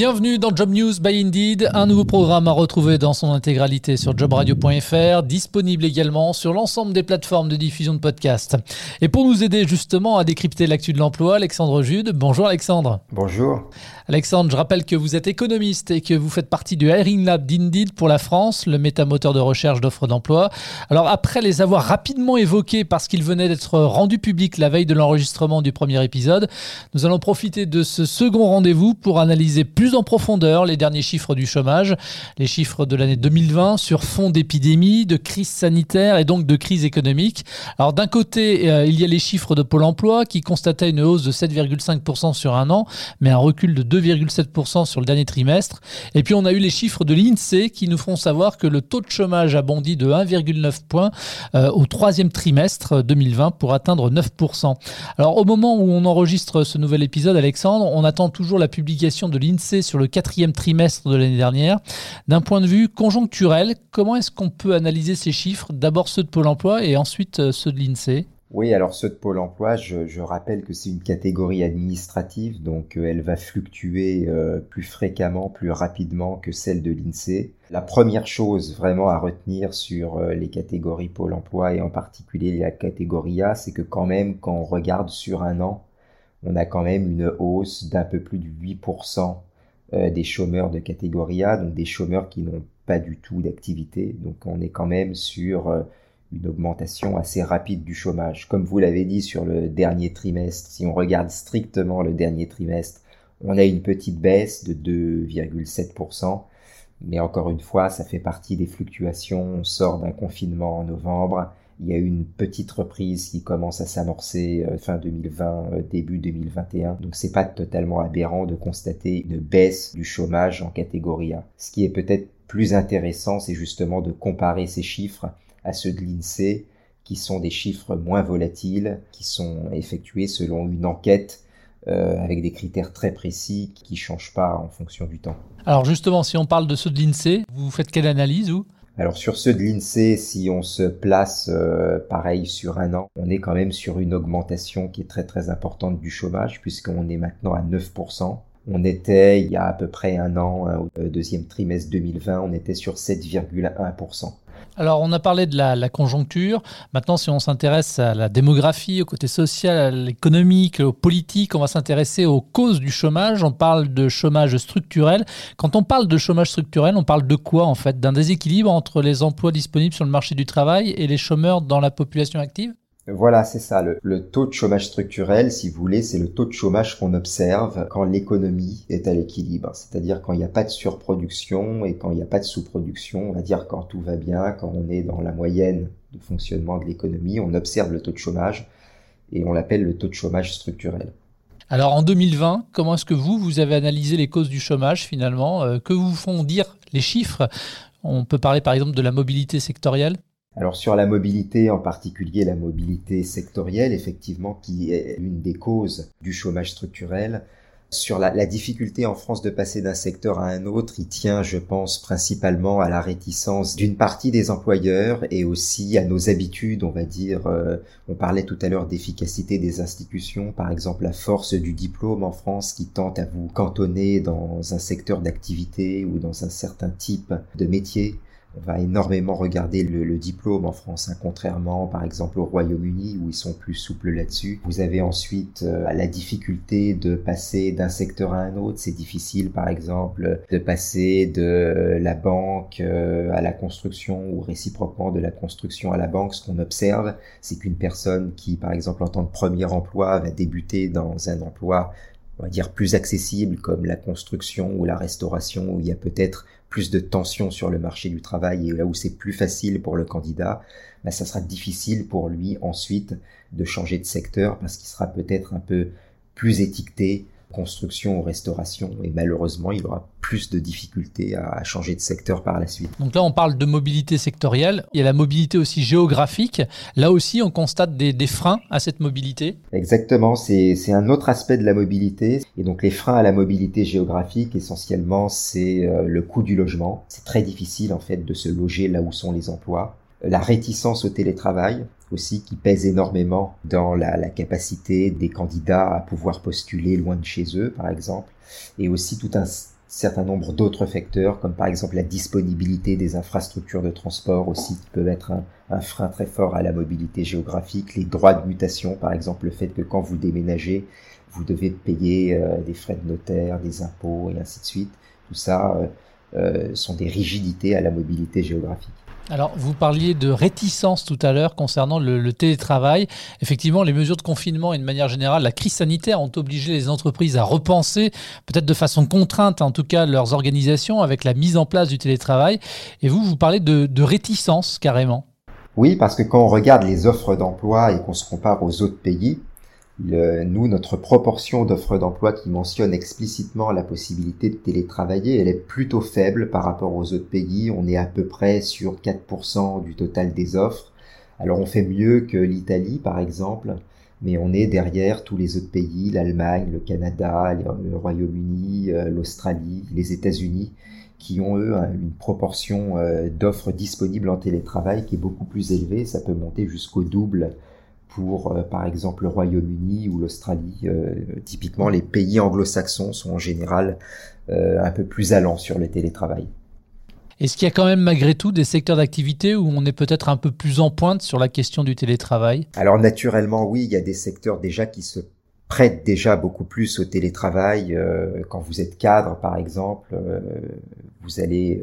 Bienvenue dans Job News by Indeed, un nouveau programme à retrouver dans son intégralité sur jobradio.fr, disponible également sur l'ensemble des plateformes de diffusion de podcasts. Et pour nous aider justement à décrypter l'actu de l'emploi, Alexandre Jude. Bonjour Alexandre. Bonjour. Alexandre, je rappelle que vous êtes économiste et que vous faites partie du Hiring Lab d'Indeed pour la France, le métamoteur de recherche d'offres d'emploi. Alors après les avoir rapidement évoqués parce qu'ils venaient d'être rendus publics la veille de l'enregistrement du premier épisode, nous allons profiter de ce second rendez-vous pour analyser plus en profondeur les derniers chiffres du chômage, les chiffres de l'année 2020 sur fond d'épidémie, de crise sanitaire et donc de crise économique. Alors d'un côté, euh, il y a les chiffres de Pôle Emploi qui constataient une hausse de 7,5% sur un an, mais un recul de 2 2,7% sur le dernier trimestre. Et puis on a eu les chiffres de l'INSEE qui nous font savoir que le taux de chômage a bondi de 1,9 points euh, au troisième trimestre 2020 pour atteindre 9%. Alors au moment où on enregistre ce nouvel épisode, Alexandre, on attend toujours la publication de l'INSEE sur le quatrième trimestre de l'année dernière. D'un point de vue conjoncturel, comment est-ce qu'on peut analyser ces chiffres? D'abord ceux de Pôle Emploi et ensuite euh, ceux de l'INSEE oui, alors ceux de Pôle Emploi, je, rappelle que c'est une catégorie administrative, donc euh, elle va fluctuer euh, plus fréquemment, plus rapidement que celle de l'INSEE. La première chose vraiment à retenir sur les catégories Pôle Emploi et en particulier la catégorie A, c'est que quand même, quand on regarde sur un an, on a quand même une hausse d'un peu plus de 8% des chômeurs de catégorie A, donc des chômeurs qui n'ont pas du tout d'activité. Donc on est quand même sur une augmentation assez rapide du chômage. Comme vous l'avez dit sur le dernier trimestre, si on regarde strictement le dernier trimestre, on a une petite baisse de 2,7%. Mais encore une fois, ça fait partie des fluctuations. On sort d'un confinement en novembre. Il y a une petite reprise qui commence à s'amorcer euh, fin 2020, euh, début 2021. Donc c'est pas totalement aberrant de constater une baisse du chômage en catégorie A. Ce qui est peut-être plus intéressant, c'est justement de comparer ces chiffres à ceux de l'INSEE, qui sont des chiffres moins volatiles, qui sont effectués selon une enquête euh, avec des critères très précis qui ne changent pas en fonction du temps. Alors justement, si on parle de ceux de l'INSEE, vous faites quelle analyse ou alors sur ceux de l'INSEE, si on se place euh, pareil sur un an, on est quand même sur une augmentation qui est très très importante du chômage puisqu'on est maintenant à 9%. On était il y a à peu près un an, hein, au deuxième trimestre 2020, on était sur 7,1%. Alors, on a parlé de la, conjoncture. Maintenant, si on s'intéresse à la démographie, au côté social, à l'économique, au politique, on va s'intéresser aux causes du chômage. On parle de chômage structurel. Quand on parle de chômage structurel, on parle de quoi en fait? D'un déséquilibre entre les emplois disponibles sur le marché du travail et les chômeurs dans la population active? Voilà, c'est ça. Le, taux de chômage structurel, si vous voulez, c'est le taux de chômage qu'on observe quand l'économie est à l'équilibre. C'est-à-dire quand il n'y a pas de surproduction et quand il n'y a pas de sous-production. On va dire quand tout va bien, quand on est dans la moyenne de fonctionnement de l'économie, on observe le taux de chômage et on l'appelle le taux de chômage structurel. Alors en 2020, comment est-ce que vous, vous avez analysé les causes du chômage finalement? Euh, Que vous font dire les chiffres? On peut parler par exemple de la mobilité sectorielle? Alors sur la mobilité, en particulier la mobilité sectorielle, effectivement, qui est une des causes du chômage structurel, sur la, difficulté en France de passer d'un secteur à un autre, il tient, je pense, principalement à la réticence d'une partie des employeurs et aussi à nos habitudes, on va dire. Euh, on parlait tout à l'heure d'efficacité des institutions, par exemple la force du diplôme en France qui tente à vous cantonner dans un secteur d'activité ou dans un certain type de métier on va énormément regarder le, diplôme en France, hein, contrairement par exemple au Royaume-Uni où ils sont plus souples là-dessus. Vous avez ensuite euh, la difficulté de passer d'un secteur à un autre. C'est difficile par exemple de passer de la banque euh, à la construction ou réciproquement de la construction à la banque. Ce qu'on observe, c'est qu'une personne qui par exemple en tant que premier emploi va débuter dans un emploi on va dire plus accessible comme la construction ou la restauration où il y a peut-être plus de tension sur le marché du travail et là où c'est plus facile pour le candidat, bah, ça sera difficile pour lui ensuite de changer de secteur parce qu'il sera peut-être un peu plus étiqueté construction ou restauration. Et malheureusement, il aura plus de difficultés à changer de secteur par la suite. Donc là, on parle de mobilité sectorielle. Il y a la mobilité aussi géographique. Là aussi, on constate des, des freins à cette mobilité. Exactement. C'est un autre aspect de la mobilité. Et donc, les freins à la mobilité géographique, essentiellement, c'est euh, le coût du logement. C'est très difficile, en fait, de se loger là où sont les emplois. La réticence au télétravail aussi qui pèse énormément dans la, capacité des candidats à pouvoir postuler loin de chez eux, par exemple, et aussi tout un certain nombre d'autres facteurs, comme par exemple la disponibilité des infrastructures de transport aussi, qui peuvent être un, un, frein très fort à la mobilité géographique, les droits de mutation, par exemple le fait que quand vous déménagez, vous devez payer euh, des frais de notaire, des impôts et ainsi de suite. Tout ça euh, euh, sont des rigidités à la mobilité géographique. Alors, vous parliez de réticence tout à l'heure concernant le, télétravail. Effectivement, les mesures de confinement et de manière générale, la crise sanitaire ont obligé les entreprises à repenser, peut-être de façon contrainte en tout cas, leurs organisations avec la mise en place du télétravail. Et vous, vous parlez de, réticence carrément. Oui, parce que quand on regarde les offres d'emploi et qu'on se compare aux autres pays, nous, notre proportion d'offres d'emploi qui mentionne explicitement la possibilité de télétravailler, elle est plutôt faible par rapport aux autres pays. On est à peu près sur 4% du total des offres. Alors on fait mieux que l'Italie, par exemple, mais on est derrière tous les autres pays, l'Allemagne, le Canada, le Royaume-Uni, euh, l'Australie, les États-Unis, qui ont eux une proportion euh, d'offres disponibles en télétravail qui est beaucoup plus élevée. Ça peut monter jusqu'au double pour, euh, par exemple, le Royaume-Uni ou l'Australie. Euh, typiquement, les pays anglo-saxons sont en général euh, un peu plus allants sur le télétravail. Est-ce qu'il y a quand même malgré tout des secteurs d'activité où on est peut-être un peu plus en pointe sur la question du télétravail? Alors naturellement oui, il y a des secteurs déjà qui se prêtent déjà beaucoup plus au télétravail. quand vous êtes cadre par exemple, vous allez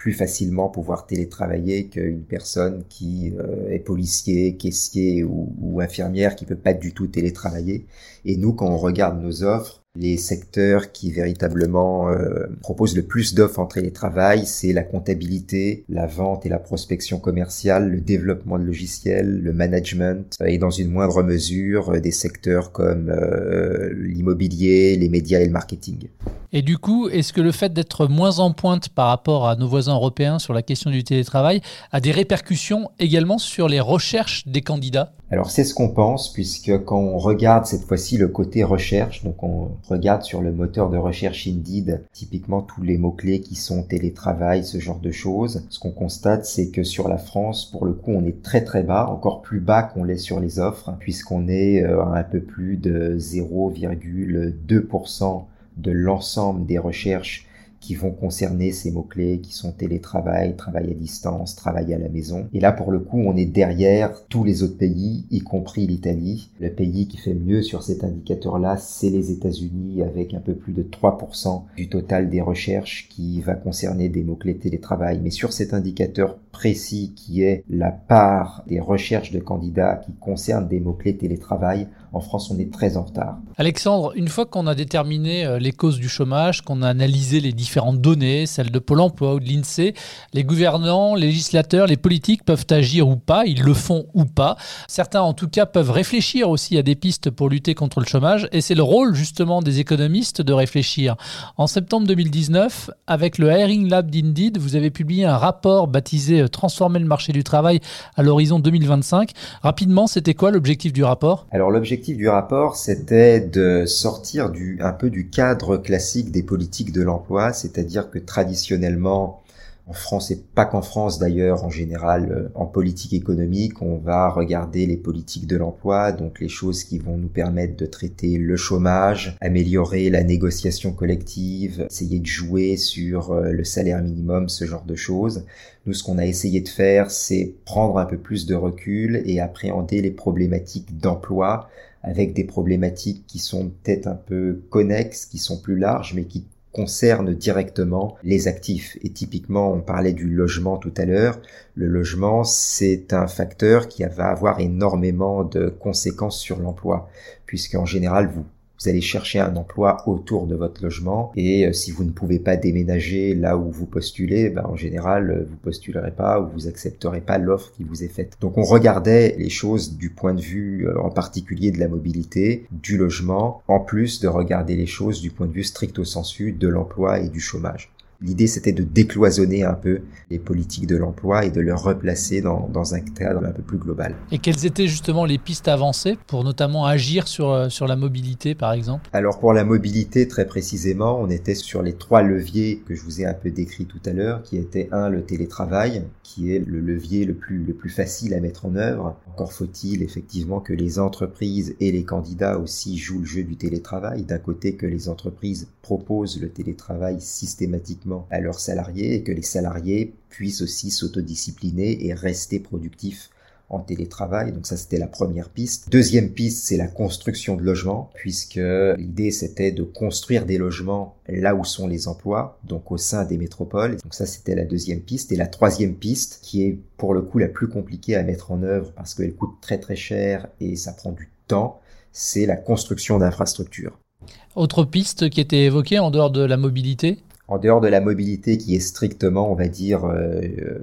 plus facilement pouvoir télétravailler qu'une personne qui euh, est policier, caissier ou, ou, infirmière qui peut pas du tout télétravailler. Et nous, quand on regarde nos offres, les secteurs qui véritablement euh, proposent le plus d'offres en télétravail, c'est la comptabilité, la vente et la prospection commerciale, le développement de logiciels, le management et dans une moindre mesure euh, des secteurs comme euh, l'immobilier, les médias et le marketing. Et du coup, est-ce que le fait d'être moins en pointe par rapport à nos voisins européens sur la question du télétravail a des répercussions également sur les recherches des candidats? Alors c'est ce qu'on pense puisque quand on regarde cette fois-ci le côté recherche, donc on regarde sur le moteur de recherche Indeed, typiquement tous les mots-clés qui sont télétravail, ce genre de choses, ce qu'on constate, c'est que sur la France, pour le coup, on est très très bas, encore plus bas qu'on l'est sur les offres, puisqu'on est euh, à un peu plus de 0,2% de l'ensemble des recherches qui vont concerner ces mots-clés qui sont télétravail, travail à distance, travail à la maison. Et là, pour le coup, on est derrière tous les autres pays, y compris l'Italie. Le pays qui fait mieux sur cet indicateur-là, c'est les États-Unis, avec un peu plus de 3% du total des recherches qui va concerner des mots-clés télétravail. Mais sur cet indicateur précis qui est la part des recherches de candidats qui concernent des mots-clés télétravail, en France, on est très en retard. Alexandre, une fois qu'on a déterminé euh, les causes du chômage, qu'on a analysé les différentes données, celles de Pôle emploi ou de l'INSEE, les gouvernants, les législateurs, les politiques peuvent agir ou pas, ils le font ou pas. Certains, en tout cas, peuvent réfléchir aussi à des pistes pour lutter contre le chômage, et c'est le rôle justement des économistes de réfléchir. En septembre 2019, avec le Hiring Lab d'Indeed, vous avez publié un rapport baptisé euh, Transformer le marché du travail à l'horizon 2025. Rapidement, c'était quoi l'objectif du rapport? Alors l'objectif du rapport, c'était de sortir du, un peu du cadre classique des politiques de l'emploi, c'est-à-dire que traditionnellement, en France et pas qu'en France d'ailleurs, en général, euh, en politique économique, on va regarder les politiques de l'emploi, donc les choses qui vont nous permettre de traiter le chômage, améliorer la négociation collective, essayer de jouer sur euh, le salaire minimum, ce genre de choses. Nous, ce qu'on a essayé de faire, c'est prendre un peu plus de recul et appréhender les problématiques d'emploi avec des problématiques qui sont peut-être un peu connexes, qui sont plus larges, mais qui concernent directement les actifs. Et typiquement, on parlait du logement tout à l'heure. Le logement, c'est un facteur qui va avoir énormément de conséquences sur l'emploi, puisqu'en général, vous vous allez chercher un emploi autour de votre logement et euh, si vous ne pouvez pas déménager là où vous postulez, ben, en général euh, vous postulerez pas ou vous accepterez pas l'offre qui vous est faite. Donc on regardait les choses du point de vue euh, en particulier de la mobilité, du logement, en plus de regarder les choses du point de vue stricto sensu de l'emploi et du chômage. L'idée, c'était de décloisonner un peu les politiques de l'emploi et de le replacer dans, dans, un cadre un peu plus global. Et quelles étaient justement les pistes avancées pour notamment agir sur, euh, sur la mobilité, par exemple? Alors pour la mobilité, très précisément, on était sur les trois leviers que je vous ai un peu décrits tout à l'heure, qui étaient un, le télétravail, qui est le levier le plus, le plus facile à mettre en œuvre. Encore faut-il effectivement que les entreprises et les candidats aussi jouent le jeu du télétravail. D'un côté, que les entreprises proposent le télétravail systématiquement à leurs salariés et que les salariés puissent aussi s'autodiscipliner et rester productifs en télétravail. Donc ça, c'était la première piste. Deuxième piste, c'est la construction de logements, puisque l'idée, c'était de construire des logements là où sont les emplois, donc au sein des métropoles. Donc ça, c'était la deuxième piste. Et la troisième piste, qui est pour le coup la plus compliquée à mettre en œuvre parce qu'elle coûte très très cher et ça prend du temps, c'est la construction d'infrastructures. Autre piste qui était évoquée en dehors de la mobilité en dehors de la mobilité qui est strictement, on va dire, euh,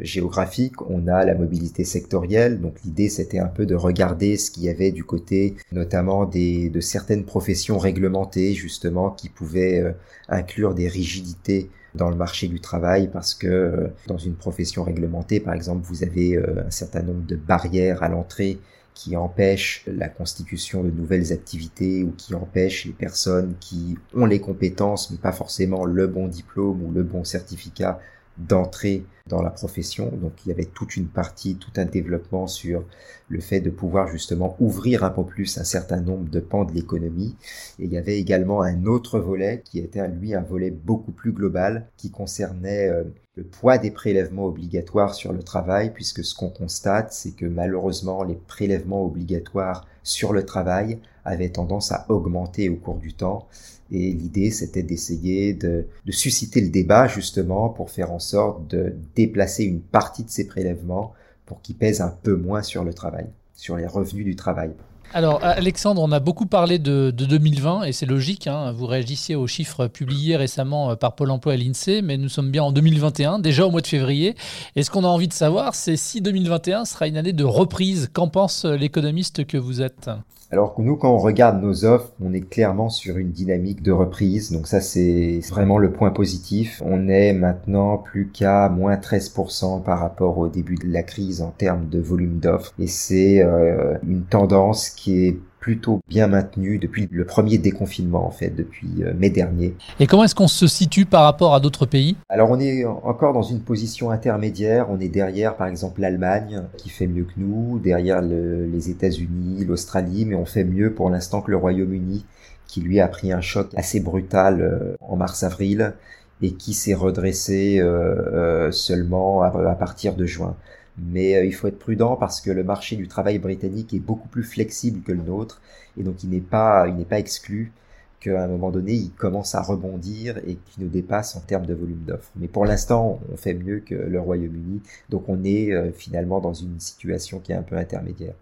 géographique, on a la mobilité sectorielle. Donc l'idée, c'était un peu de regarder ce qu'il y avait du côté, notamment des, de certaines professions réglementées, justement, qui pouvaient euh, inclure des rigidités dans le marché du travail parce que euh, dans une profession réglementée, par exemple, vous avez un certain nombre de barrières à l'entrée qui empêche la constitution de nouvelles activités ou qui empêche les personnes qui ont les compétences mais pas forcément le bon diplôme ou le bon certificat d'entrer dans la profession. Donc il y avait toute une partie, tout un développement sur le fait de pouvoir justement ouvrir un peu plus un certain nombre de pans de l'économie. Et il y avait également un autre volet qui était lui un volet beaucoup plus global qui concernait euh, le poids des prélèvements obligatoires sur le travail, puisque ce qu'on constate, c'est que malheureusement les prélèvements obligatoires sur le travail avaient tendance à augmenter au cours du temps. Et l'idée, c'était d'essayer de, susciter le débat justement pour faire en sorte de déplacer une partie de ces prélèvements pour qu'ils pèsent un peu moins sur le travail, sur les revenus du travail. Alors Alexandre, on a beaucoup parlé de, 2020 et c'est logique, hein, vous réagissiez aux chiffres publiés récemment euh, par Pôle Emploi et l'INSEE, mais nous sommes bien en 2021, déjà au mois de février. Et ce qu'on a envie de savoir, c'est si 2021 sera une année de reprise. Qu'en pense l'économiste que vous êtes? Alors que nous, quand on regarde nos offres, on est clairement sur une dynamique de reprise. Donc ça, c'est vraiment le point positif. On est maintenant plus qu'à moins 13% par rapport au début de la crise en termes de volume d'offres. Et c'est euh, une tendance qui est plutôt bien maintenu depuis le premier déconfinement en fait, depuis euh, mai dernier. Et comment est-ce qu'on se situe par rapport à d'autres pays? Alors on est encore dans une position intermédiaire, on est derrière par exemple l'Allemagne qui fait mieux que nous, derrière les États-Unis, l'Australie, mais on fait mieux pour l'instant que le Royaume-Uni qui lui a pris un choc assez brutal euh, en mars-avril et qui s'est redressé euh, seulement à partir de juin. Mais euh, il faut être prudent parce que le marché du travail britannique est beaucoup plus flexible que le nôtre et donc il n'est pas, il n'est pas exclu qu'à un moment donné, il commence à rebondir et qu'il nous dépasse en termes de volume d'offres. Mais pour l'instant, on fait mieux que le Royaume-Uni, donc on est euh, finalement dans une situation qui est un peu intermédiaire.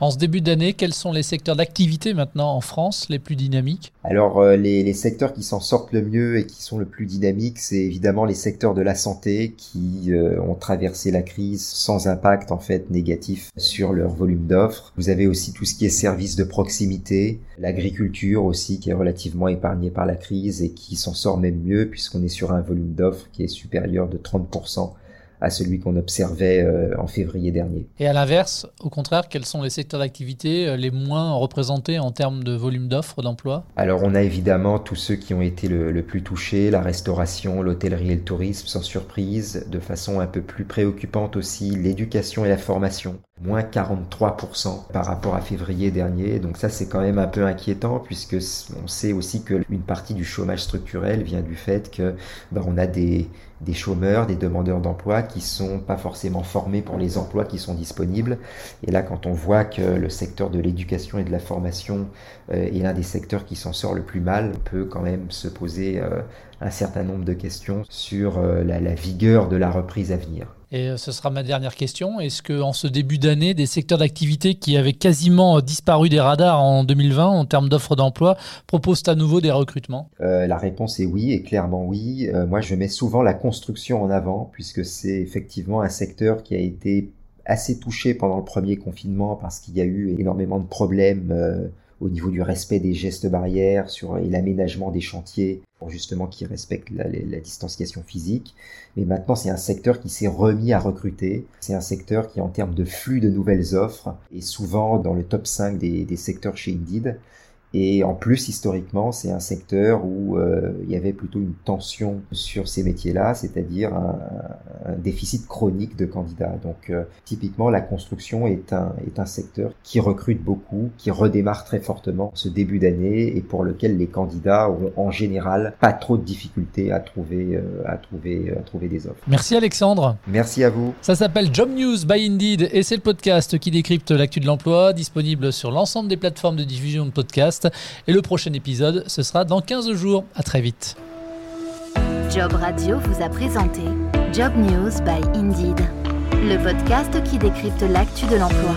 En ce début d'année, quels sont les secteurs d'activité maintenant en France les plus dynamiques Alors euh, les, secteurs qui s'en sortent le mieux et qui sont le plus dynamiques, c'est évidemment les secteurs de la santé qui euh, ont traversé la crise sans impact en fait négatif sur leur volume d'offres. Vous avez aussi tout ce qui est services de proximité, l'agriculture aussi qui est relativement épargnée par la crise et qui s'en sort même mieux puisqu'on est sur un volume d'offres qui est supérieur de 30% à celui qu'on observait euh, en février dernier. Et à l'inverse, au contraire, quels sont les secteurs d'activité euh, les moins représentés en termes de volume d'offres d'emploi Alors on a évidemment tous ceux qui ont été le, plus touchés, la restauration, l'hôtellerie et le tourisme, sans surprise, de façon un peu plus préoccupante aussi, l'éducation et la formation moins 43% par rapport à février dernier. Donc ça c'est quand même un peu inquiétant puisque on sait aussi que une partie du chômage structurel vient du fait que ben, on a des, des chômeurs, des demandeurs d'emploi qui sont pas forcément formés pour les emplois qui sont disponibles. Et là quand on voit que le secteur de l'éducation et de la formation euh, est l'un des secteurs qui s'en sort le plus mal, on peut quand même se poser euh, un certain nombre de questions sur euh, la vigueur de la reprise à venir. Et euh, ce sera ma dernière question. Est-ce que en ce début d'année, des secteurs d'activité qui avaient quasiment disparu des radars en 2020 en termes d'offres d'emploi proposent à nouveau des recrutements? Euh, La réponse est oui, et clairement oui. Euh, moi, je mets souvent la construction en avant, puisque c'est effectivement un secteur qui a été assez touché pendant le premier confinement parce qu'il y a eu énormément de problèmes euh, au niveau du respect des gestes barrières sur et l'aménagement des chantiers pour justement qui respectent la, la, distanciation physique. Mais maintenant, c'est un secteur qui s'est remis à recruter. C'est un secteur qui, en termes de flux de nouvelles offres, est souvent dans le top 5 des, des secteurs chez Indeed. Et en plus, historiquement, c'est un secteur où euh, il y avait plutôt une tension sur ces métiers-là, c'est-à-dire un, un, déficit chronique de candidats. Donc, euh, typiquement, la construction est un, est un secteur qui recrute beaucoup, qui redémarre très fortement ce début d'année et pour lequel les candidats ont en général pas trop de difficultés à trouver, euh, à trouver, à trouver des offres. Merci Alexandre. Merci à vous. Ça s'appelle Job News by Indeed et c'est le podcast qui décrypte l'actu de l'emploi, disponible sur l'ensemble des plateformes de diffusion de podcasts. Et le prochain épisode, ce sera dans 15 jours. À très vite. Job Radio vous a présenté Job News by Indeed, le podcast qui décrypte l'actu de l'emploi.